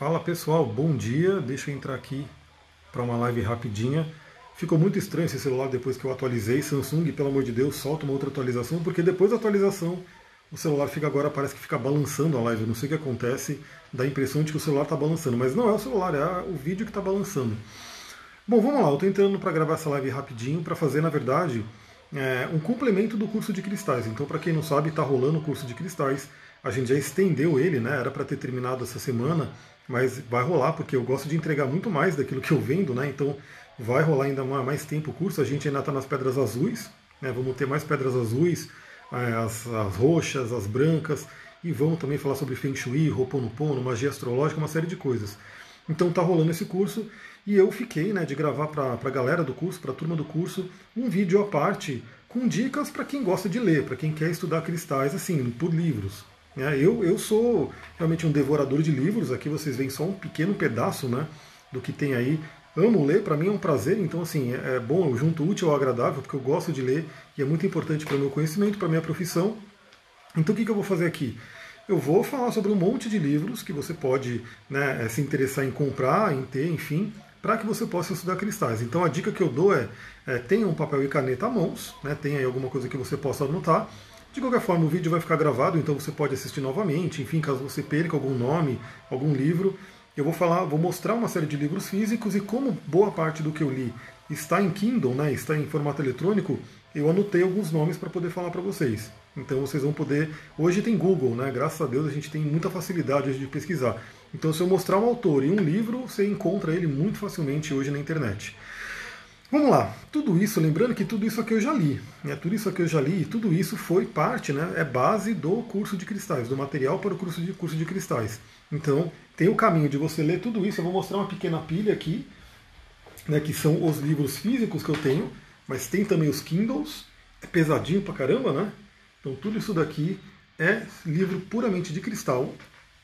Fala pessoal, bom dia. Deixa eu entrar aqui para uma live rapidinha. Ficou muito estranho esse celular depois que eu atualizei. Samsung, pelo amor de Deus, solta uma outra atualização, porque depois da atualização o celular fica agora, parece que fica balançando a live. Eu não sei o que acontece, dá a impressão de que o celular está balançando, mas não é o celular, é o vídeo que está balançando. Bom, vamos lá, eu estou entrando para gravar essa live rapidinho para fazer, na verdade, é, um complemento do curso de cristais. Então, para quem não sabe, está rolando o curso de cristais. A gente já estendeu ele, né? Era para ter terminado essa semana, mas vai rolar porque eu gosto de entregar muito mais daquilo que eu vendo, né? Então, vai rolar ainda mais tempo o curso. A gente ainda está nas pedras azuis, né? Vamos ter mais pedras azuis, é, as, as roxas, as brancas, e vamos também falar sobre Feng Shui, Ho'oponopono, magia astrológica, uma série de coisas. Então tá rolando esse curso e eu fiquei né, de gravar para a galera do curso, para a turma do curso, um vídeo à parte com dicas para quem gosta de ler, para quem quer estudar cristais, assim, por livros. É, eu, eu sou realmente um devorador de livros, aqui vocês veem só um pequeno pedaço né, do que tem aí. Amo ler, para mim é um prazer, então assim, é, é bom, eu junto útil ao agradável, porque eu gosto de ler e é muito importante para o meu conhecimento, para a minha profissão. Então o que, que eu vou fazer aqui? Eu vou falar sobre um monte de livros que você pode né, se interessar em comprar, em ter, enfim, para que você possa estudar cristais. Então a dica que eu dou é, é tenha um papel e caneta à mãos, né, tenha aí alguma coisa que você possa anotar. De qualquer forma, o vídeo vai ficar gravado, então você pode assistir novamente, enfim, caso você perca algum nome, algum livro. Eu vou falar, vou mostrar uma série de livros físicos e como boa parte do que eu li está em Kindle, né, está em formato eletrônico, eu anotei alguns nomes para poder falar para vocês. Então vocês vão poder. Hoje tem Google, né? Graças a Deus a gente tem muita facilidade de pesquisar. Então, se eu mostrar um autor e um livro, você encontra ele muito facilmente hoje na internet. Vamos lá, tudo isso, lembrando que tudo isso aqui eu já li, né? tudo isso aqui eu já li, tudo isso foi parte, né? é base do curso de cristais, do material para o curso de, curso de cristais. Então, tem o caminho de você ler tudo isso, eu vou mostrar uma pequena pilha aqui, né, que são os livros físicos que eu tenho, mas tem também os Kindles, é pesadinho pra caramba, né? Então tudo isso daqui é livro puramente de cristal,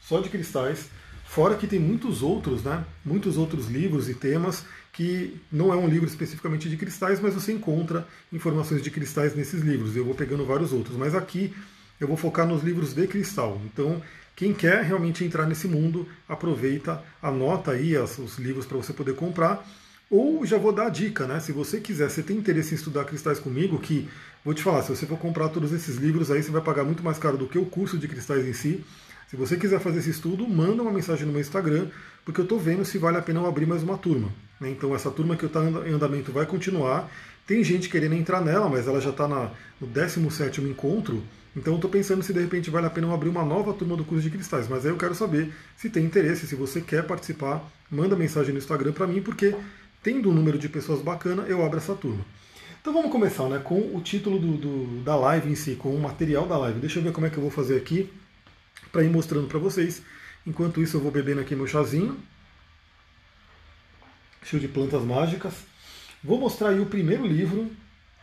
só de cristais, fora que tem muitos outros, né? Muitos outros livros e temas que não é um livro especificamente de cristais, mas você encontra informações de cristais nesses livros. Eu vou pegando vários outros, mas aqui eu vou focar nos livros de cristal. Então, quem quer realmente entrar nesse mundo, aproveita, anota aí os livros para você poder comprar. Ou já vou dar a dica, né? Se você quiser, você tem interesse em estudar cristais comigo, que vou te falar, se você for comprar todos esses livros aí, você vai pagar muito mais caro do que o curso de cristais em si. Se você quiser fazer esse estudo, manda uma mensagem no meu Instagram, porque eu estou vendo se vale a pena eu abrir mais uma turma. Né? Então essa turma que está em andamento vai continuar. Tem gente querendo entrar nela, mas ela já está no 17 encontro. Então eu estou pensando se de repente vale a pena eu abrir uma nova turma do curso de cristais. Mas aí eu quero saber se tem interesse, se você quer participar, manda mensagem no Instagram para mim, porque tendo um número de pessoas bacana, eu abro essa turma. Então vamos começar né, com o título do, do, da live em si, com o material da live. Deixa eu ver como é que eu vou fazer aqui para ir mostrando para vocês. Enquanto isso eu vou bebendo aqui meu chazinho, cheio de plantas mágicas. Vou mostrar aí o primeiro livro,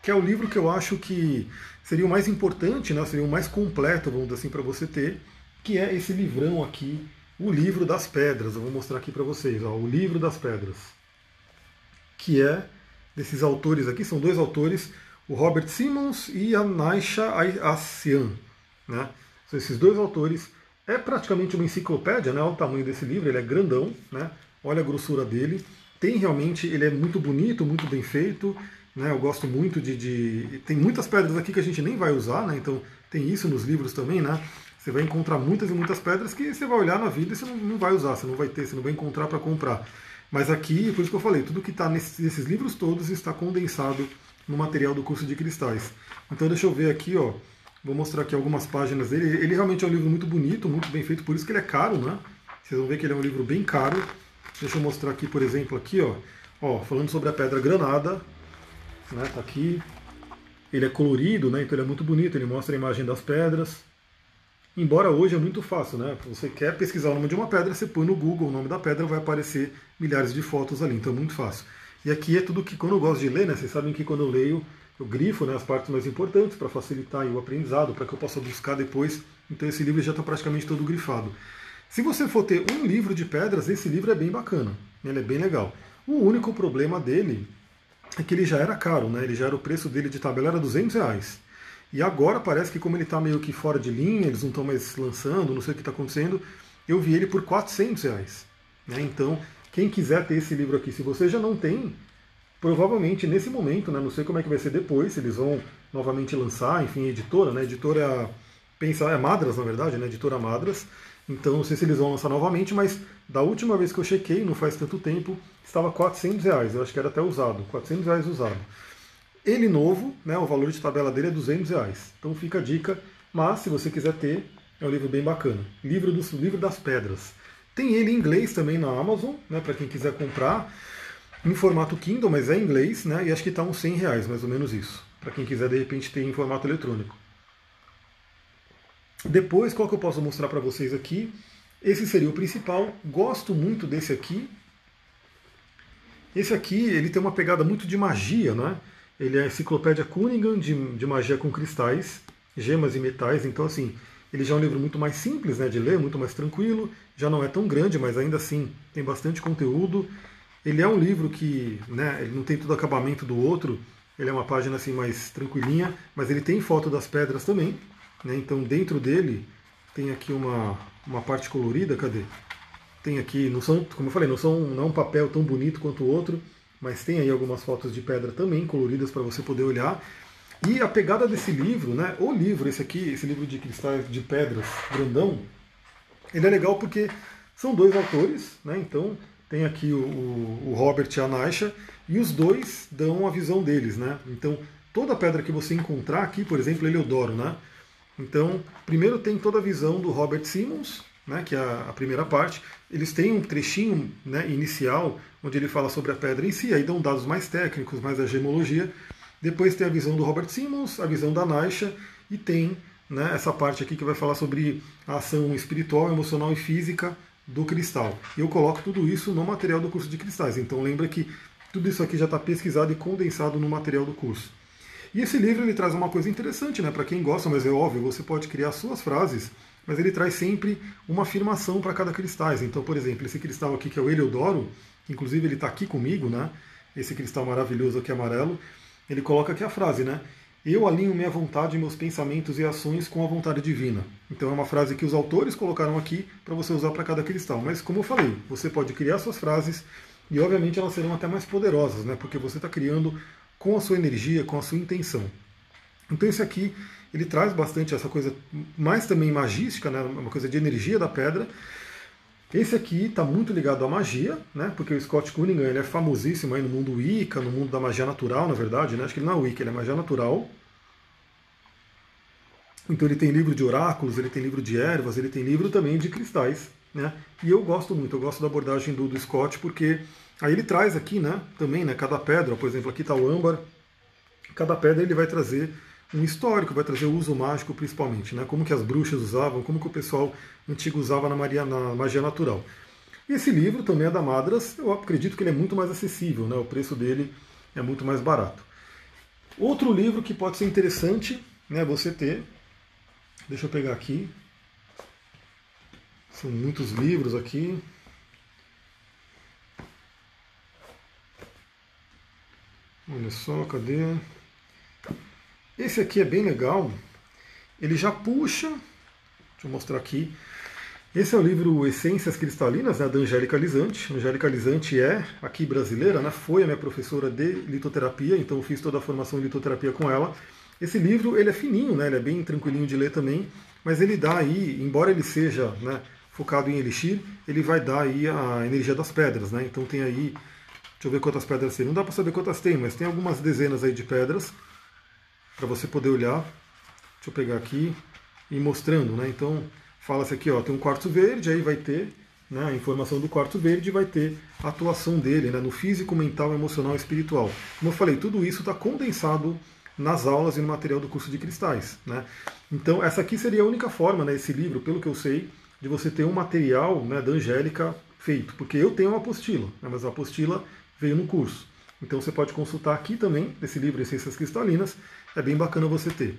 que é o livro que eu acho que seria o mais importante, né, seria o mais completo, vamos dizer assim, para você ter, que é esse livrão aqui, o Livro das Pedras. Eu vou mostrar aqui para vocês, ó, o Livro das Pedras que é desses autores aqui, são dois autores, o Robert Simmons e a Naisha Asian. Né? Esses dois autores. É praticamente uma enciclopédia, né? olha o tamanho desse livro, ele é grandão, né? olha a grossura dele. Tem realmente, ele é muito bonito, muito bem feito. Né? Eu gosto muito de, de, Tem muitas pedras aqui que a gente nem vai usar, né? então tem isso nos livros também. Né? Você vai encontrar muitas e muitas pedras que você vai olhar na vida e você não, não vai usar, você não vai ter, você não vai encontrar para comprar. Mas aqui, por isso que eu falei, tudo que está nesses, nesses, livros todos está condensado no material do curso de cristais. Então deixa eu ver aqui, ó. Vou mostrar aqui algumas páginas dele. Ele realmente é um livro muito bonito, muito bem feito, por isso que ele é caro, né? Vocês vão ver que ele é um livro bem caro. Deixa eu mostrar aqui, por exemplo, aqui, ó. Ó, falando sobre a pedra granada, né? Tá aqui. Ele é colorido, né? Então ele é muito bonito, ele mostra a imagem das pedras. Embora hoje é muito fácil, né? Você quer pesquisar o nome de uma pedra, você põe no Google o nome da pedra, vai aparecer milhares de fotos ali, então é muito fácil. E aqui é tudo que, quando eu gosto de ler, né? Vocês sabem que quando eu leio, eu grifo né, as partes mais importantes para facilitar o aprendizado, para que eu possa buscar depois. Então esse livro já está praticamente todo grifado. Se você for ter um livro de pedras, esse livro é bem bacana, ele é bem legal. O único problema dele é que ele já era caro, né? Ele já era o preço dele de tabela era 200 reais. E agora parece que como ele está meio que fora de linha, eles não estão mais lançando, não sei o que está acontecendo, eu vi ele por 400 reais. Né? Então, quem quiser ter esse livro aqui, se você já não tem, provavelmente nesse momento, né, não sei como é que vai ser depois, se eles vão novamente lançar, enfim, editora, né, editora é, pensa, é Madras, na verdade, né, editora Madras, então não sei se eles vão lançar novamente, mas da última vez que eu chequei, não faz tanto tempo, estava 400 reais, eu acho que era até usado, 400 reais usado. Ele novo, né, o valor de tabela dele é 200 reais, então fica a dica, mas se você quiser ter, é um livro bem bacana. Livro, dos, livro das Pedras. Tem ele em inglês também na Amazon, né, para quem quiser comprar, em formato Kindle, mas é em inglês, né, e acho que está uns 100 reais, mais ou menos isso, para quem quiser de repente ter em formato eletrônico. Depois, qual que eu posso mostrar para vocês aqui? Esse seria o principal. Gosto muito desse aqui. Esse aqui, ele tem uma pegada muito de magia, né? Ele é a enciclopédia Cunningham de, de magia com cristais, gemas e metais. Então, assim, ele já é um livro muito mais simples né, de ler, muito mais tranquilo, já não é tão grande, mas ainda assim tem bastante conteúdo. Ele é um livro que né, ele não tem todo o acabamento do outro, ele é uma página assim mais tranquilinha, mas ele tem foto das pedras também. Né, então dentro dele tem aqui uma, uma parte colorida, cadê? Tem aqui, não são, como eu falei, não são não é um papel tão bonito quanto o outro, mas tem aí algumas fotos de pedra também coloridas para você poder olhar. E a pegada desse livro, né, o livro, esse aqui, esse livro de cristais de pedras grandão, ele é legal porque são dois autores, né, então tem aqui o, o Robert e a Naisha, e os dois dão a visão deles. Né, então toda pedra que você encontrar aqui, por exemplo, Eleodoro, né, então primeiro tem toda a visão do Robert Simmons, né, que é a, a primeira parte, eles têm um trechinho né, inicial onde ele fala sobre a pedra em si, aí dão dados mais técnicos, mais da gemologia, depois tem a visão do Robert Simmons, a visão da Naisha e tem né, essa parte aqui que vai falar sobre a ação espiritual, emocional e física do cristal. Eu coloco tudo isso no material do curso de cristais. Então lembra que tudo isso aqui já está pesquisado e condensado no material do curso. E esse livro ele traz uma coisa interessante, né? Para quem gosta, mas é óbvio, você pode criar suas frases, mas ele traz sempre uma afirmação para cada cristal. Então, por exemplo, esse cristal aqui que é o Heliodoro, inclusive ele está aqui comigo, né? Esse cristal maravilhoso aqui amarelo ele coloca aqui a frase, né? Eu alinho minha vontade, meus pensamentos e ações com a vontade divina. Então é uma frase que os autores colocaram aqui para você usar para cada cristal. Mas como eu falei, você pode criar suas frases e obviamente elas serão até mais poderosas, né? Porque você está criando com a sua energia, com a sua intenção. Então esse aqui ele traz bastante essa coisa mais também magística, né? Uma coisa de energia da pedra esse aqui está muito ligado à magia, né? Porque o Scott Cunningham ele é famosíssimo aí no mundo Wicca, no mundo da magia natural, na verdade, né? Acho que ele não é Wicca, ele é magia natural. Então ele tem livro de oráculos, ele tem livro de ervas, ele tem livro também de cristais, né? E eu gosto muito, eu gosto da abordagem do, do Scott porque aí ele traz aqui, né? Também, né? Cada pedra, por exemplo, aqui está o âmbar. Cada pedra ele vai trazer um histórico, vai trazer o uso mágico principalmente, né? como que as bruxas usavam, como que o pessoal antigo usava na, magia, na magia natural. Esse livro também é da Madras, eu acredito que ele é muito mais acessível, né? o preço dele é muito mais barato. Outro livro que pode ser interessante né, você ter, deixa eu pegar aqui, são muitos livros aqui. Olha só, cadê? Esse aqui é bem legal. Ele já puxa. Deixa eu mostrar aqui. Esse é o livro Essências Cristalinas, né, da Angélica Lisante. Angélica Lisante é aqui brasileira, né, foi a minha professora de litoterapia, então eu fiz toda a formação em litoterapia com ela. Esse livro ele é fininho, né, ele é bem tranquilinho de ler também, mas ele dá aí, embora ele seja né, focado em elixir, ele vai dar aí a energia das pedras. Né, então tem aí, deixa eu ver quantas pedras tem, não dá para saber quantas tem, mas tem algumas dezenas aí de pedras para você poder olhar. Deixa eu pegar aqui e mostrando, né? Então, fala-se aqui, ó, tem um quartzo verde, aí vai ter né, a informação do quartzo verde, vai ter a atuação dele né, no físico, mental, emocional e espiritual. Como eu falei, tudo isso está condensado nas aulas e no material do curso de cristais. Né? Então, essa aqui seria a única forma, né, esse livro, pelo que eu sei, de você ter um material né, da Angélica feito. Porque eu tenho uma apostila, né, mas a apostila veio no curso. Então você pode consultar aqui também, nesse livro Essências Cristalinas, é bem bacana você ter.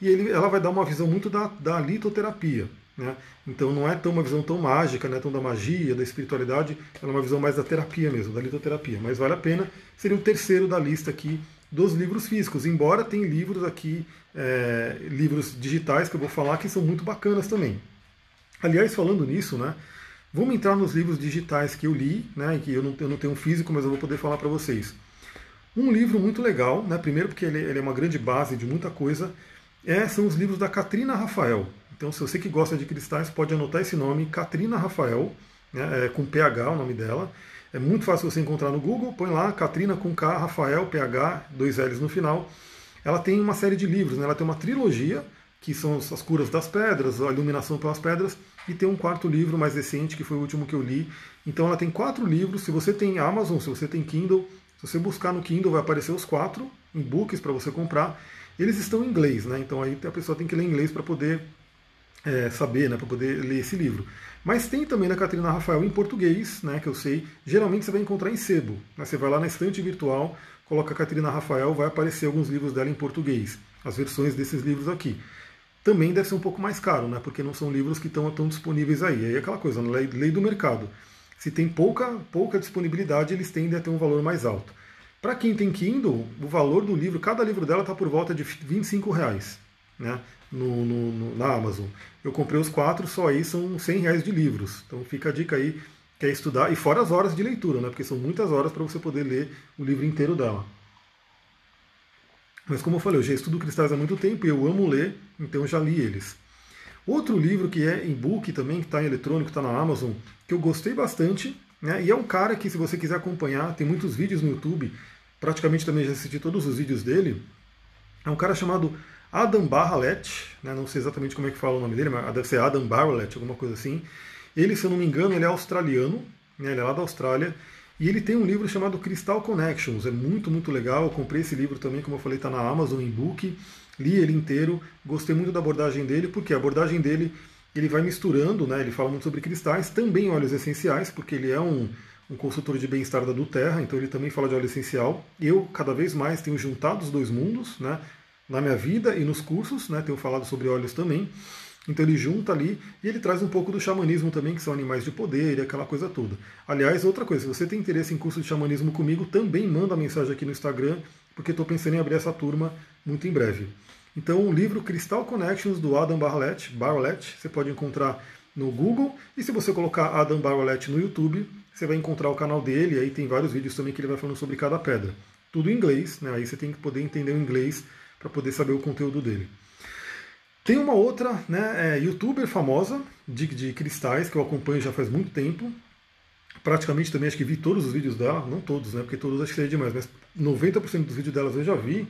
E ele, ela vai dar uma visão muito da, da litoterapia. Né? Então não é tão uma visão tão mágica, não é tão da magia, da espiritualidade, ela é uma visão mais da terapia mesmo, da litoterapia. Mas vale a pena, seria o terceiro da lista aqui dos livros físicos, embora tem livros aqui, é, livros digitais que eu vou falar que são muito bacanas também. Aliás, falando nisso, né, Vamos entrar nos livros digitais que eu li, né, que eu não, eu não tenho um físico, mas eu vou poder falar para vocês. Um livro muito legal, né, primeiro porque ele, ele, é uma grande base de muita coisa, é, são os livros da Katrina Rafael. Então, se você que gosta de cristais, pode anotar esse nome, Katrina Rafael, né, é, com PH o nome dela. É muito fácil você encontrar no Google, põe lá Katrina com K, Rafael, PH, dois L's no final. Ela tem uma série de livros, né, ela tem uma trilogia, que são as curas das pedras, a iluminação pelas pedras, e tem um quarto livro mais recente, que foi o último que eu li. Então ela tem quatro livros. Se você tem Amazon, se você tem Kindle, se você buscar no Kindle vai aparecer os quatro e-books para você comprar. Eles estão em inglês, né? Então aí a pessoa tem que ler inglês para poder é, saber, né? Para poder ler esse livro. Mas tem também na Catarina Rafael em português, né? Que eu sei. Geralmente você vai encontrar em sebo. Né? Você vai lá na estante virtual, coloca a Catarina Rafael, vai aparecer alguns livros dela em português. As versões desses livros aqui também deve ser um pouco mais caro, né? Porque não são livros que estão tão disponíveis aí. Aí é aquela coisa, lei, lei do mercado. Se tem pouca, pouca disponibilidade, eles tendem a ter um valor mais alto. Para quem tem Kindle, o valor do livro, cada livro dela está por volta de 25 reais né, no, no, no, na Amazon. Eu comprei os quatro, só aí são 100 reais de livros. Então fica a dica aí, quer estudar, e fora as horas de leitura, né, porque são muitas horas para você poder ler o livro inteiro dela. Mas como eu falei, eu já estudo cristais há muito tempo e eu amo ler, então já li eles. Outro livro que é em book também, que está em eletrônico, está na Amazon, que eu gostei bastante, né? e é um cara que, se você quiser acompanhar, tem muitos vídeos no YouTube, praticamente também já assisti todos os vídeos dele. É um cara chamado Adam Barrett, né? não sei exatamente como é que fala o nome dele, mas deve ser Adam Barrett, alguma coisa assim. Ele, se eu não me engano, ele é australiano, né? ele é lá da Austrália, e ele tem um livro chamado Crystal Connections, é muito, muito legal. Eu comprei esse livro também, como eu falei, está na Amazon em book. Li ele inteiro, gostei muito da abordagem dele, porque a abordagem dele ele vai misturando, né? Ele fala muito sobre cristais, também óleos essenciais, porque ele é um, um consultor de bem-estar da Duterra, então ele também fala de óleo essencial. Eu, cada vez mais, tenho juntado os dois mundos, né? Na minha vida e nos cursos, né? Tenho falado sobre óleos também. Então ele junta ali e ele traz um pouco do xamanismo também, que são animais de poder e aquela coisa toda. Aliás, outra coisa, se você tem interesse em curso de xamanismo comigo, também manda mensagem aqui no Instagram, porque estou pensando em abrir essa turma muito em breve. Então o livro Crystal Connections do Adam Barlett, Barlett, você pode encontrar no Google e se você colocar Adam Barlett no YouTube, você vai encontrar o canal dele, aí tem vários vídeos também que ele vai falando sobre cada pedra. Tudo em inglês, né? Aí você tem que poder entender o inglês para poder saber o conteúdo dele. Tem uma outra né, é, youtuber famosa de, de cristais que eu acompanho já faz muito tempo. Praticamente também acho que vi todos os vídeos dela, não todos, né? Porque todos acho que seria demais, mas 90% dos vídeos delas eu já vi.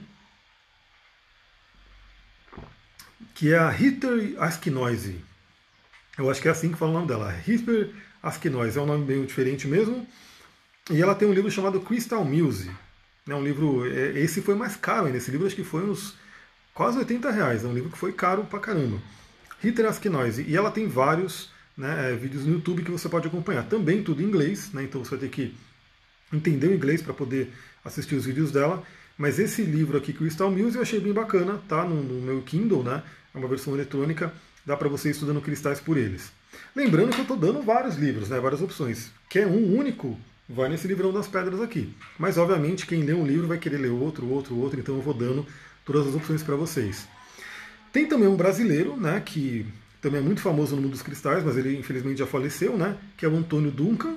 Que é a Hitler Askinoise. Eu acho que é assim que fala o nome dela. Hitler Askinoise. É um nome meio diferente mesmo. E ela tem um livro chamado Crystal Muse. É um livro. É, esse foi mais caro ainda. Esse livro acho que foi uns quase 80 reais. É um livro que foi caro pra caramba. Rita Askinoise. E ela tem vários né, é, vídeos no YouTube que você pode acompanhar. Também tudo em inglês, né, então você vai ter que entender o inglês para poder assistir os vídeos dela. Mas esse livro aqui, Crystal Muse, eu achei bem bacana, tá no, no meu Kindle, né? É uma versão eletrônica, dá para você ir estudando cristais por eles. Lembrando que eu estou dando vários livros, né, várias opções. Quer um único, vai nesse livrão das pedras aqui. Mas, obviamente, quem lê um livro vai querer ler outro, outro, outro, então eu vou dando todas as opções para vocês. Tem também um brasileiro, né, que também é muito famoso no mundo dos cristais, mas ele infelizmente já faleceu, né, que é o Antônio Duncan,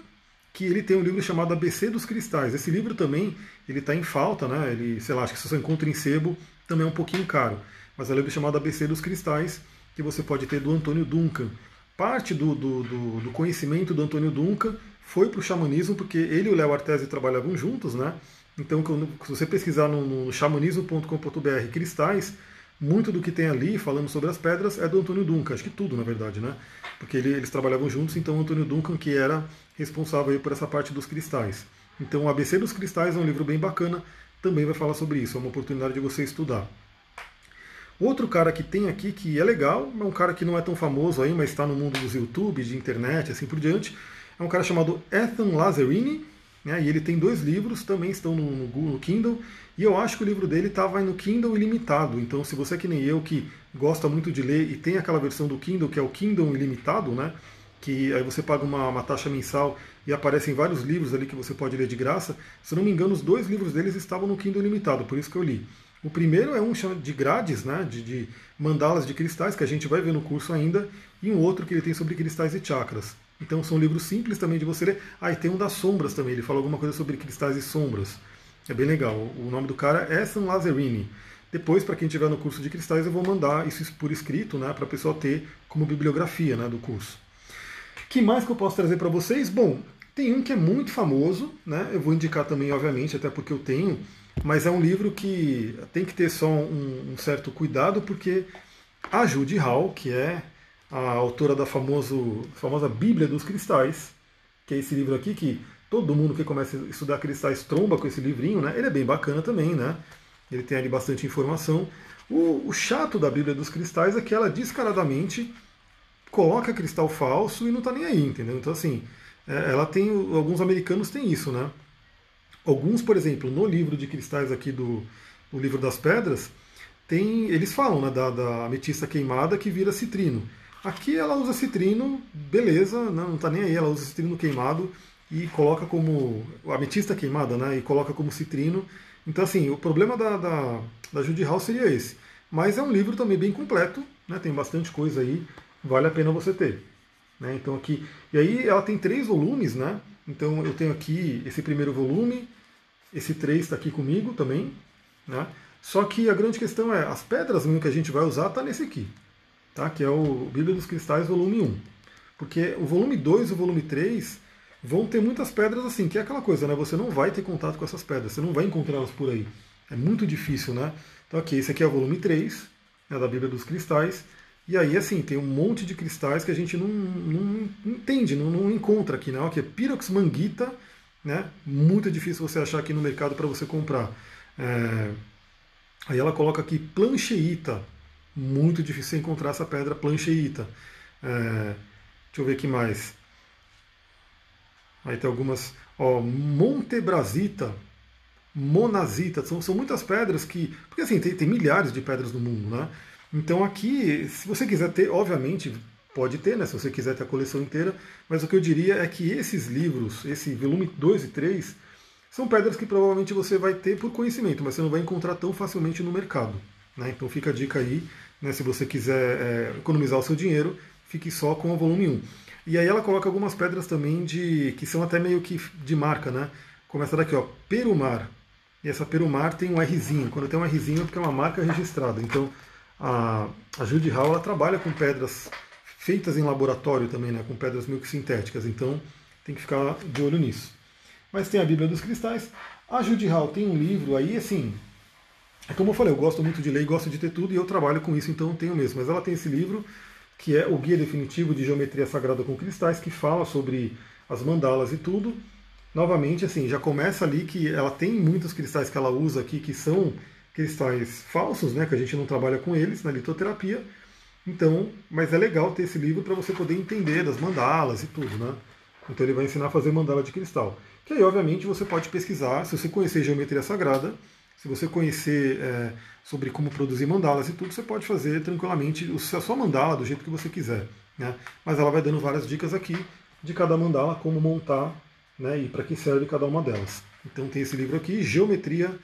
que ele tem um livro chamado ABC dos Cristais. Esse livro também ele está em falta, né? Ele, sei lá, acho que se você encontra em sebo também é um pouquinho caro. Mas é um livro chamado ABC dos Cristais, que você pode ter do Antônio Duncan. Parte do, do, do, do conhecimento do Antônio Duncan foi para o xamanismo, porque ele e o Léo Artesi trabalhavam juntos, né? Então, se você pesquisar no, no xamanismo.com.br cristais, muito do que tem ali falando sobre as pedras é do Antônio Duncan, acho que tudo na verdade, né? Porque ele, eles trabalhavam juntos, então o Antônio Duncan que era responsável por essa parte dos cristais. Então o ABC dos Cristais é um livro bem bacana, também vai falar sobre isso, é uma oportunidade de você estudar. Outro cara que tem aqui que é legal, é um cara que não é tão famoso aí, mas está no mundo dos YouTube, de internet, assim por diante, é um cara chamado Ethan Lazzarini, né? E ele tem dois livros, também estão no, no, no Kindle, e eu acho que o livro dele estava no Kindle ilimitado. Então, se você é que nem eu, que gosta muito de ler e tem aquela versão do Kindle, que é o Kindle ilimitado, né? que aí você paga uma, uma, taxa mensal e aparecem vários livros ali que você pode ler de graça. Se não me engano, os dois livros deles estavam no Kindle Ilimitado, por isso que eu li. O primeiro é um de grades, né, de, de mandalas de cristais, que a gente vai ver no curso ainda, e um outro que ele tem sobre cristais e chakras. Então são livros simples também de você ler. Ah, e tem um das sombras também, ele fala alguma coisa sobre cristais e sombras. É bem legal. O nome do cara é San Lazzarini. Depois, para quem estiver no curso de cristais, eu vou mandar isso por escrito, né, para a pessoa ter como bibliografia né, do curso. que mais que eu posso trazer para vocês? Bom, tem um que é muito famoso, né, eu vou indicar também, obviamente, até porque eu tenho, mas é um livro que tem que ter só um, um certo cuidado, porque a Judy Hall, que é a autora da famoso, famosa Bíblia dos Cristais, que é esse livro aqui que todo mundo que começa a estudar cristais tromba com esse livrinho, né? Ele é bem bacana também, né? Ele tem ali bastante informação. O, o chato da Bíblia dos Cristais é que ela descaradamente coloca cristal falso e não está nem aí, entendeu? Então, assim, é, ela tem. Alguns americanos têm isso, né? Alguns, por exemplo, no livro de cristais aqui do, livro das pedras, tem, eles falam né, da, da ametista queimada que vira citrino. Aqui ela usa citrino, beleza, né, não está nem aí, ela usa citrino queimado e coloca como ametista queimada, né? E coloca como citrino então, assim, o problema da, da, da Judy Hall seria esse. Mas é um livro também bem completo, né? tem bastante coisa aí, vale a pena você ter. Né? Então aqui, e aí ela tem três volumes, né? Então eu tenho aqui esse primeiro volume, esse três está aqui comigo também, né? Só que a grande questão é, as pedras que a gente vai usar está nesse aqui, tá? Que é o Bíblia dos Cristais, volume 1. Porque o volume 2 e o volume 3 vão ter muitas pedras assim, que é aquela coisa, né? Você não vai ter contato com essas pedras, você não vai encontrá-las por aí. É muito difícil, né? Então aqui, esse aqui é o volume 3, né, da Bíblia dos Cristais. E aí, assim, tem um monte de cristais que a gente não, não entende, não, não encontra aqui, né? Aqui é Pyrox manguita, né? Muito difícil você achar aqui no mercado para você comprar. É... Aí ela coloca aqui plancheita. Muito difícil encontrar essa pedra plancheita. É... Deixa eu ver aqui mais. Aí tem algumas, ó, Montebrasita, Monazita, são, são muitas pedras que. Porque assim, tem, tem milhares de pedras no mundo, né? Então aqui, se você quiser ter, obviamente, pode ter, né? Se você quiser ter a coleção inteira, mas o que eu diria é que esses livros, esse volume 2 e 3, são pedras que provavelmente você vai ter por conhecimento, mas você não vai encontrar tão facilmente no mercado. Né? Então fica a dica aí, né? se você quiser é, economizar o seu dinheiro, fique só com o volume 1. E aí ela coloca algumas pedras também de que são até meio que de marca, né? Começa daqui, ó, Perumar. E essa Perumar tem um Rzinho. Quando tem um Rzinho é porque é uma marca registrada. Então a, a Judy Hall ela trabalha com pedras feitas em laboratório também, né? Com pedras meio que sintéticas. Então tem que ficar de olho nisso. Mas tem a Bíblia dos Cristais. A Judy Hall tem um livro aí, assim, é como eu falei, eu gosto muito de ler, gosto de ter tudo e eu trabalho com isso, então tenho mesmo. Mas ela tem esse livro que é o Guia Definitivo de Geometria Sagrada com Cristais, que fala sobre as mandalas e tudo. Novamente, assim, já começa ali que ela tem muitos cristais que ela usa aqui que são cristais falsos, né, que a gente não trabalha com eles na litoterapia. Então, mas é legal ter esse livro para você poder entender das mandalas e tudo, né? Então ele vai ensinar a fazer mandala de cristal. Que aí, obviamente, você pode pesquisar, se você conhecer geometria sagrada, se você conhecer é, sobre como produzir mandalas e tudo, você pode fazer tranquilamente a sua mandala do jeito que você quiser. Né? Mas ela vai dando várias dicas aqui de cada mandala, como montar né, e para que serve cada uma delas. Então tem esse livro aqui, Geometria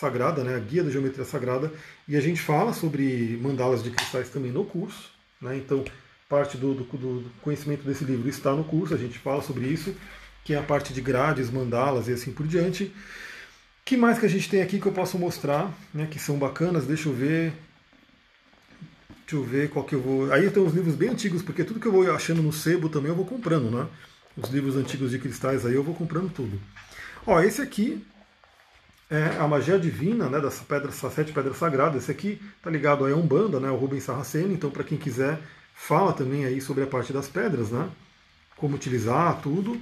Sagrada, né, a Guia da Geometria Sagrada, e a gente fala sobre mandalas de cristais também no curso. Né? Então parte do, do, do conhecimento desse livro está no curso, a gente fala sobre isso, que é a parte de grades, mandalas e assim por diante que mais que a gente tem aqui que eu posso mostrar, né, que são bacanas? Deixa eu ver. Deixa eu ver qual que eu vou. Aí tem uns livros bem antigos, porque tudo que eu vou achando no sebo também eu vou comprando, né? Os livros antigos de cristais aí eu vou comprando tudo. Ó, esse aqui é a magia divina, né, dessa pedra, essas sete pedras sagradas. Esse aqui tá ligado a Umbanda, né, o Rubens Sarraceno, então para quem quiser, fala também aí sobre a parte das pedras, né? Como utilizar tudo.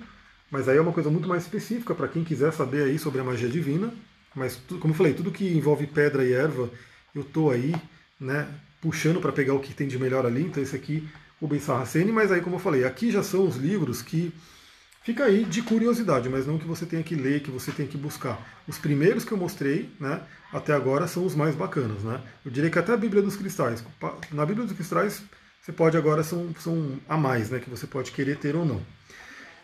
Mas aí é uma coisa muito mais específica para quem quiser saber aí sobre a magia divina. Mas, como eu falei, tudo que envolve pedra e erva, eu estou aí, né, puxando para pegar o que tem de melhor ali. Então, esse aqui, o Ben Sarraceni. Mas aí, como eu falei, aqui já são os livros que fica aí de curiosidade, mas não que você tenha que ler, que você tenha que buscar. Os primeiros que eu mostrei, né, até agora são os mais bacanas, né? Eu diria que até a Bíblia dos Cristais. Na Bíblia dos Cristais, você pode agora são, são a mais, né, que você pode querer ter ou não.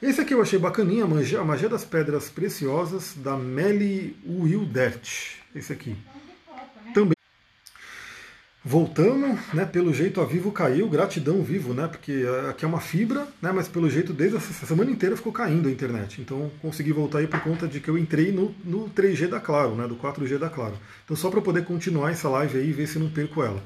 Esse aqui eu achei bacaninha, a magia, das pedras preciosas da Melly Wildert. Esse aqui. Voltamos, né? Pelo jeito a Vivo caiu, gratidão Vivo, né? Porque aqui é uma fibra, né? Mas pelo jeito desde essa semana inteira ficou caindo a internet. Então consegui voltar aí por conta de que eu entrei no, no 3G da Claro, né? Do 4G da Claro. Então só para poder continuar essa live aí e ver se não perco ela.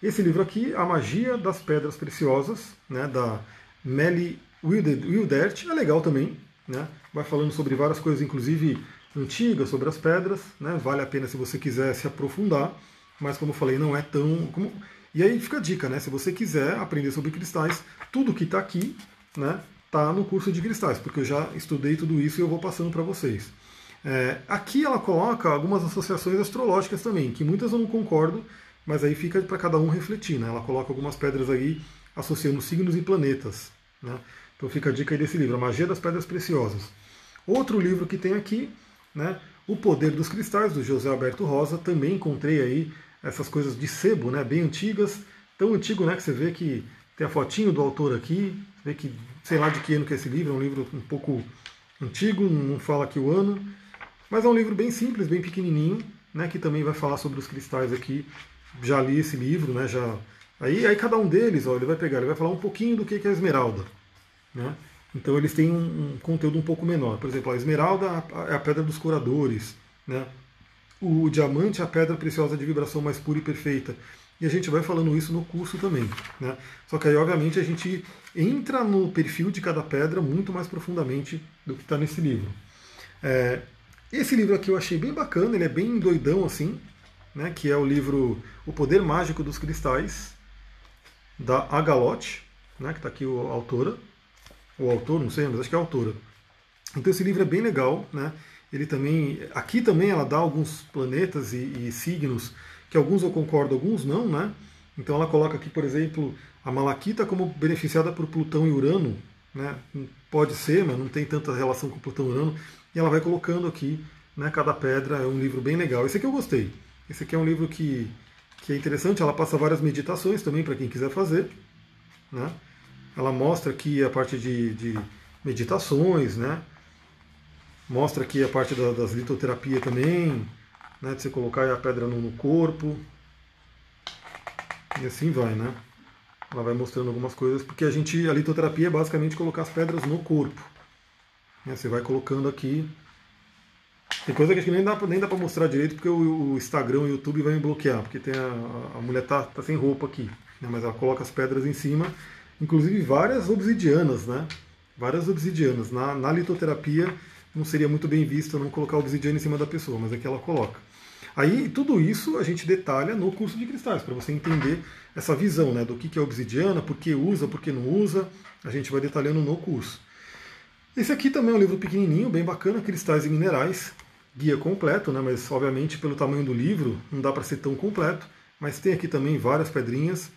Esse livro aqui, A Magia das Pedras Preciosas, né? Da Melly Wildert, é legal também, né? Vai falando sobre várias coisas, inclusive antigas, sobre as pedras, né? Vale a pena se você quiser se aprofundar mas como eu falei, não é tão. Como... E aí fica a dica, né? Se você quiser aprender sobre cristais, tudo que está aqui, né, tá no curso de cristais, porque eu já estudei tudo isso e eu vou passando para vocês. É, aqui ela coloca algumas associações astrológicas também, que muitas eu não concordo, mas aí fica para cada um refletir, né? Ela coloca algumas pedras aí associando signos e planetas, né? Então fica a dica aí desse livro, A Magia das Pedras Preciosas. Outro livro que tem aqui, né? O Poder dos Cristais, do José Alberto Rosa, também encontrei aí essas coisas de sebo, né, bem antigas, tão antigo né, que você vê que tem a fotinho do autor aqui, vê que sei lá de que ano que é esse livro, é um livro um pouco antigo, não fala aqui o ano, mas é um livro bem simples, bem pequenininho, né, que também vai falar sobre os cristais aqui. Já li esse livro, né, já aí, aí cada um deles, ó, ele vai pegar, ele vai falar um pouquinho do que é a esmeralda, né? Então eles têm um, um conteúdo um pouco menor. Por exemplo, a esmeralda é a pedra dos curadores, né? O diamante é a pedra preciosa de vibração mais pura e perfeita. E a gente vai falando isso no curso também. Né? Só que aí, obviamente, a gente entra no perfil de cada pedra muito mais profundamente do que está nesse livro. É, esse livro aqui eu achei bem bacana, ele é bem doidão assim, né? que é o livro O Poder Mágico dos Cristais, da Agalote, né? que está aqui a autora, o autor, não sei, mas acho que é a autora. Então esse livro é bem legal, né? Ele também. Aqui também ela dá alguns planetas e, e, signos, que alguns eu concordo, alguns não, né? Então ela coloca aqui, por exemplo, a Malaquita como beneficiada por Plutão e Urano, né? Pode ser, mas não tem tanta relação com Plutão e Urano. E ela vai colocando aqui, né? Cada pedra é um livro bem legal. Esse aqui eu gostei. Esse aqui é um livro que, que é interessante. Ela passa várias meditações também para quem quiser fazer, né? Ela mostra aqui a parte de, de meditações, né? Mostra aqui a parte da, das litoterapia também, né, de você colocar a pedra no, no corpo. E assim vai, né? Ela vai mostrando algumas coisas, porque a gente, a litoterapia é basicamente colocar as pedras no corpo. Né, você vai colocando aqui. Tem coisa que nem dá, nem dá pra mostrar direito, porque o, o Instagram e o YouTube vai me bloquear, porque tem a, a mulher tá, tá sem roupa aqui. Né, mas ela coloca as pedras em cima, inclusive várias obsidianas, né? Várias obsidianas. Na, na litoterapia não seria muito bem visto não colocar obsidiana em cima da pessoa, mas aqui ela coloca. Aí tudo isso a gente detalha no curso de cristais, para você entender essa visão né, do que é obsidiana, por que usa, por que não usa, a gente vai detalhando no curso. Esse aqui também é um livro pequenininho, bem bacana, Cristais e Minerais, guia completo, né, mas obviamente pelo tamanho do livro não dá para ser tão completo, mas tem aqui também várias pedrinhas,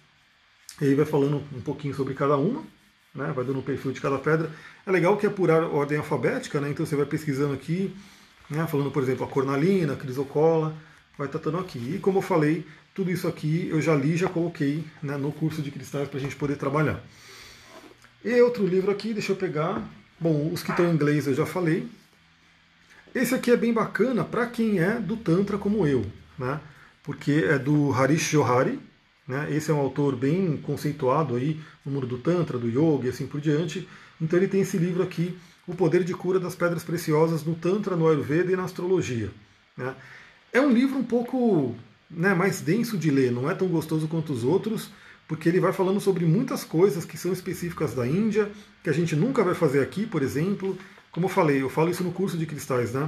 e aí vai falando um pouquinho sobre cada uma, né, vai dando o perfil de cada pedra. É legal que é por ordem alfabética, né, então você vai pesquisando aqui, né, falando, por exemplo, a cornalina, a crisocola, vai tratando aqui. E como eu falei, tudo isso aqui eu já li, já coloquei né, no curso de cristais para a gente poder trabalhar. E outro livro aqui, deixa eu pegar. Bom, os que estão em inglês eu já falei. Esse aqui é bem bacana para quem é do Tantra como eu, né? porque é do Harish Johari, né? Esse é um autor bem conceituado aí no mundo do Tantra, do Yoga e assim por diante. Então ele tem esse livro aqui, O Poder de Cura das Pedras Preciosas no Tantra, no Ayurveda e na Astrologia. Né? É um livro um pouco né, mais denso de ler, não é tão gostoso quanto os outros, porque ele vai falando sobre muitas coisas que são específicas da Índia, que a gente nunca vai fazer aqui, por exemplo. Como eu falei, eu falo isso no curso de cristais, né?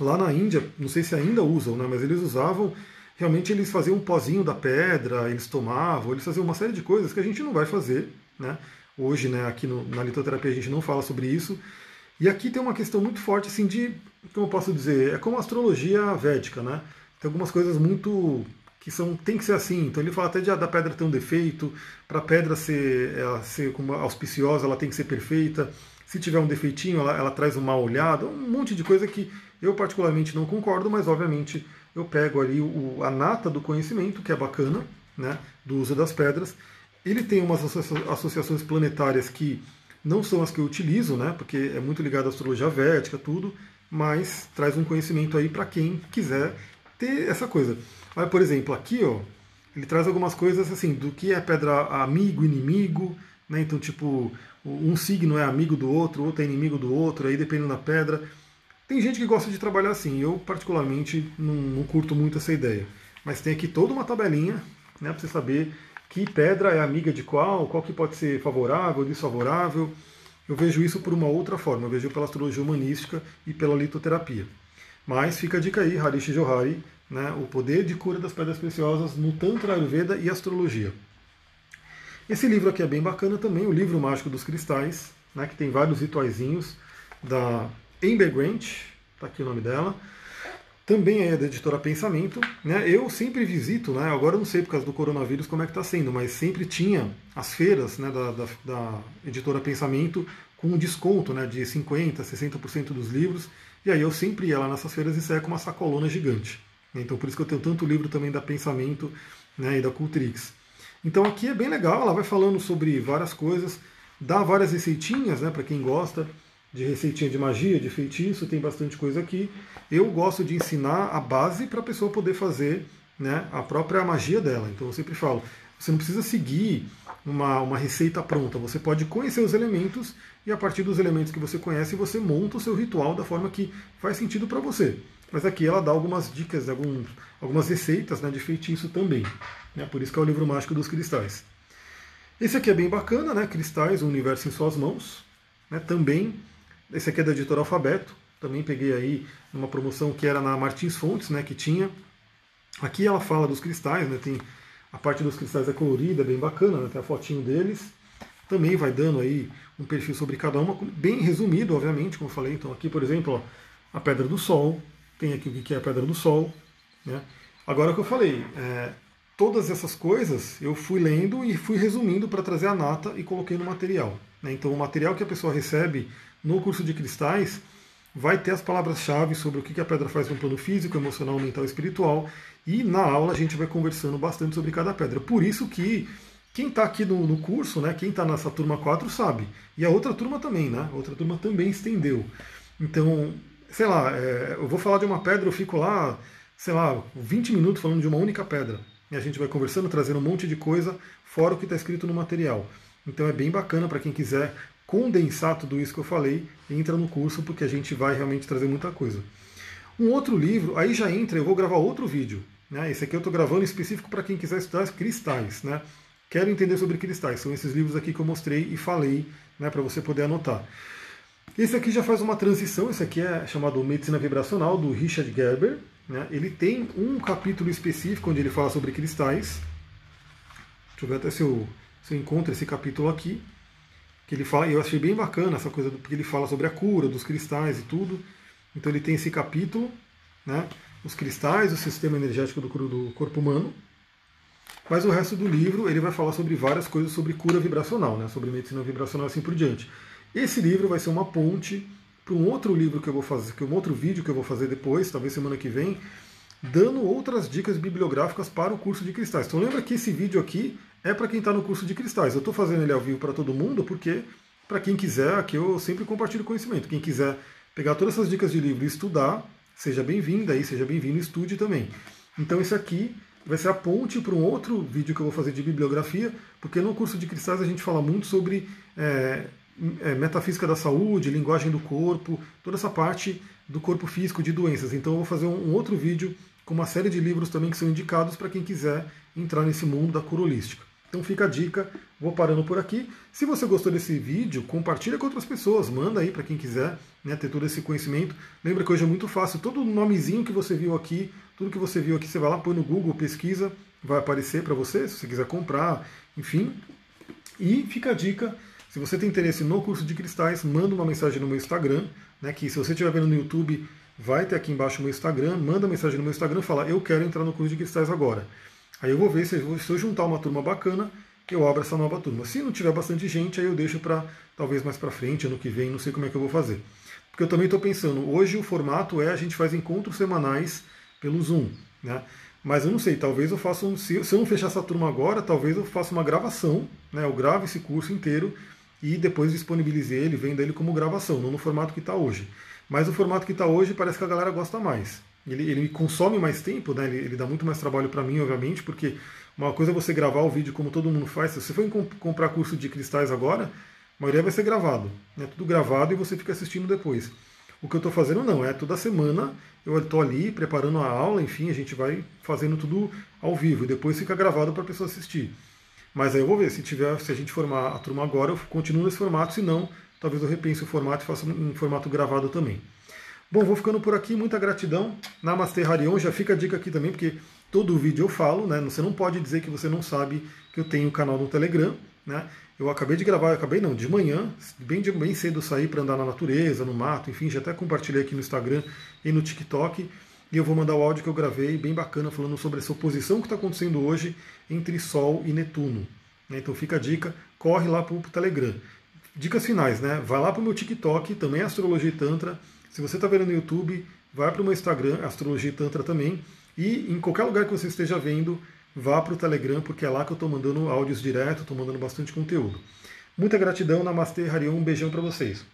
Lá na Índia, não sei se ainda usam, né, mas eles usavam realmente eles faziam um pozinho da pedra, eles tomavam, eles faziam uma série de coisas que a gente não vai fazer. Né? Hoje, né, aqui no, na litoterapia, a gente não fala sobre isso. E aqui tem uma questão muito forte assim, de, como eu posso dizer, é como a astrologia védica. Né? Tem algumas coisas muito que são tem que ser assim. Então ele fala até de, da pedra ter um defeito, para a pedra ser, ela ser como auspiciosa, ela tem que ser perfeita. Se tiver um defeitinho, ela, ela traz uma olhada, um monte de coisa que eu particularmente não concordo, mas obviamente eu pego ali o, a nata do conhecimento, que é bacana, né, do uso das pedras. Ele tem umas associações planetárias que não são as que eu utilizo, né, porque é muito ligado à astrologia védica, tudo, mas traz um conhecimento aí para quem quiser ter essa coisa. Olha, por exemplo, aqui, ó, ele traz algumas coisas assim, do que é pedra amigo, inimigo, né? Então, tipo, um signo é amigo do outro, outro é inimigo do outro, aí dependendo da pedra. Tem gente que gosta de trabalhar assim, eu particularmente não, não curto muito essa ideia. Mas tem aqui toda uma tabelinha, né, para você saber que pedra é amiga de qual, qual que pode ser favorável, desfavorável. Eu vejo isso por uma outra forma, eu vejo pela astrologia humanística e pela litoterapia. Mas fica a dica aí, Harishi Johari, né, o poder de cura das pedras preciosas no Tantra Ayurveda e astrologia. Esse livro aqui é bem bacana também, o livro mágico dos cristais, né, que tem vários rituaizinhos da Amber Grant, está aqui o nome dela também é da editora Pensamento. Né? Eu sempre visito, né? agora não sei por causa do coronavírus como é que está sendo, mas sempre tinha as feiras né, da, da, da editora Pensamento com desconto né, de 50%, 60% dos livros. E aí eu sempre ia lá nessas feiras e saía com uma sacolona gigante. Então por isso que eu tenho tanto livro também da Pensamento né, e da Cultrix. Então aqui é bem legal, ela vai falando sobre várias coisas, dá várias receitinhas né, para quem gosta de receitinha de magia, de feitiço, tem bastante coisa aqui. Eu gosto de ensinar a base para a pessoa poder fazer né, a própria magia dela. Então eu sempre falo, você não precisa seguir uma, uma receita pronta, você pode conhecer os elementos e a partir dos elementos que você conhece, você monta o seu ritual da forma que faz sentido para você. Mas aqui ela dá algumas dicas, alguns, algumas receitas né, de feitiço também. Né, por isso que é o livro mágico dos cristais. Esse aqui é bem bacana, né? Cristais, o universo em suas mãos. Né, também esse aqui é da editora Alfabeto, também peguei aí numa promoção que era na Martins Fontes, né, que tinha. Aqui ela fala dos cristais, né, tem a parte dos cristais é colorida, bem bacana, né, tem a fotinho deles. Também vai dando aí um perfil sobre cada uma, bem resumido, obviamente, como eu falei. Então aqui, por exemplo, ó, a Pedra do Sol, tem aqui o que é a Pedra do Sol. Né. Agora que eu falei, é, todas essas coisas eu fui lendo e fui resumindo para trazer a nata e coloquei no material. Né. Então o material que a pessoa recebe no curso de cristais, vai ter as palavras-chave sobre o que a pedra faz no plano físico, emocional, mental e espiritual. E na aula a gente vai conversando bastante sobre cada pedra. Por isso que quem está aqui no, no, curso, né, quem está nessa turma 4 sabe. E a outra turma também, né? A outra turma também estendeu. Então, sei lá, é, eu vou falar de uma pedra, eu fico lá, sei lá, 20 minutos falando de uma única pedra. E a gente vai conversando, trazendo um monte de coisa, fora o que está escrito no material. Então é bem bacana para quem quiser condensar tudo isso que eu falei, entra no curso porque a gente vai realmente trazer muita coisa. Um outro livro, aí já entra, eu vou gravar outro vídeo. Né? Esse aqui eu estou gravando específico para quem quiser estudar cristais. Né? Quero entender sobre cristais. São esses livros aqui que eu mostrei e falei né, para você poder anotar. Esse aqui já faz uma transição, esse aqui é chamado Medicina Vibracional, do Richard Gerber. Né? Ele tem um capítulo específico onde ele fala sobre cristais. Deixa eu ver até se eu, se eu encontro esse capítulo aqui que ele fala, eu achei bem bacana essa coisa, porque ele fala sobre a cura dos cristais e tudo. Então ele tem esse capítulo, né, os cristais, o sistema energético do, do corpo humano. Mas o resto do livro ele vai falar sobre várias coisas sobre cura vibracional, né, sobre medicina vibracional e assim por diante. Esse livro vai ser uma ponte para um outro livro que eu vou fazer, que um outro vídeo que eu vou fazer depois, talvez semana que vem, dando outras dicas bibliográficas para o curso de cristais. Então lembra que esse vídeo aqui é para quem está no curso de cristais. Eu estou fazendo ele ao vivo para todo mundo porque, para quem quiser, aqui eu sempre compartilho conhecimento. Quem quiser pegar todas essas dicas de livro e estudar, seja bem-vindo aí, seja bem-vindo, estude também. Então esse aqui vai ser a ponte para um outro vídeo que eu vou fazer de bibliografia, porque no curso de cristais a gente fala muito sobre é, é, metafísica da saúde, linguagem do corpo, toda essa parte do corpo físico de doenças. Então eu vou fazer um outro vídeo com uma série de livros também que são indicados para quem quiser entrar nesse mundo da cura holística. Então fica a dica, vou parando por aqui. Se você gostou desse vídeo, compartilha com outras pessoas, manda aí para quem quiser né, ter todo esse conhecimento. Lembra que hoje é muito fácil, todo nomezinho que você viu aqui, tudo que você viu aqui, você vai lá, põe no Google, pesquisa, vai aparecer para você, se você quiser comprar, enfim. E fica a dica, se você tem interesse no curso de cristais, manda uma mensagem no meu Instagram, né, que se você estiver vendo no YouTube, vai ter aqui embaixo o meu Instagram, manda mensagem no meu Instagram, fala, eu quero entrar no curso de cristais agora. Aí eu vou ver se eu, juntar uma turma bacana, eu abro essa nova turma. Se não tiver bastante gente, aí eu deixo para talvez mais para frente, ano que vem, não sei como é que eu vou fazer. Porque eu também estou pensando, hoje o formato é a gente faz encontros semanais pelo Zoom, né? Mas eu não sei, talvez eu faça um, se, se eu não fechar essa turma agora, talvez eu faça uma gravação, né? Eu gravo esse curso inteiro e depois disponibilize ele, venda ele como gravação, não no formato que está hoje. Mas o formato que está hoje parece que a galera gosta mais. Ele, ele consome mais tempo, né? ele, ele dá muito mais trabalho para mim, obviamente, porque uma coisa é você gravar o vídeo como todo mundo faz. Se você for comp comprar curso de cristais agora, a maioria vai ser gravado. Né? Tudo gravado e você fica assistindo depois. O que eu estou fazendo não, é toda semana eu estou ali preparando a aula, enfim, a gente vai fazendo tudo ao vivo e depois fica gravado para a pessoa assistir. Mas aí eu vou ver, se tiver, se a gente formar a turma agora, eu continuo nesse formato, se não, talvez eu repense o formato e faça um formato gravado também. Bom, vou ficando por aqui, muita gratidão. Namastê Harion, já fica a dica aqui também, porque todo vídeo eu falo, né? Você não pode dizer que você não sabe que eu tenho um canal no Telegram, né? Eu acabei de gravar, acabei não, de manhã, bem, de, bem cedo sair para andar na natureza, no mato, enfim, já até compartilhei aqui no Instagram e no TikTok. E eu vou mandar o áudio que eu gravei, bem bacana, falando sobre essa oposição que está acontecendo hoje entre Sol e Netuno. Né? Então fica a dica, corre lá para o Telegram. Dicas finais, né? Vai lá para o meu TikTok, também é Astrologia e Tantra. Se você está vendo no YouTube, vai para o meu Instagram, Astrologia Tantra também. E em qualquer lugar que você esteja vendo, vá para o Telegram, porque é lá que eu estou mandando áudios direto, estou mandando bastante conteúdo. Muita gratidão, Namastê, Harion, um beijão para vocês.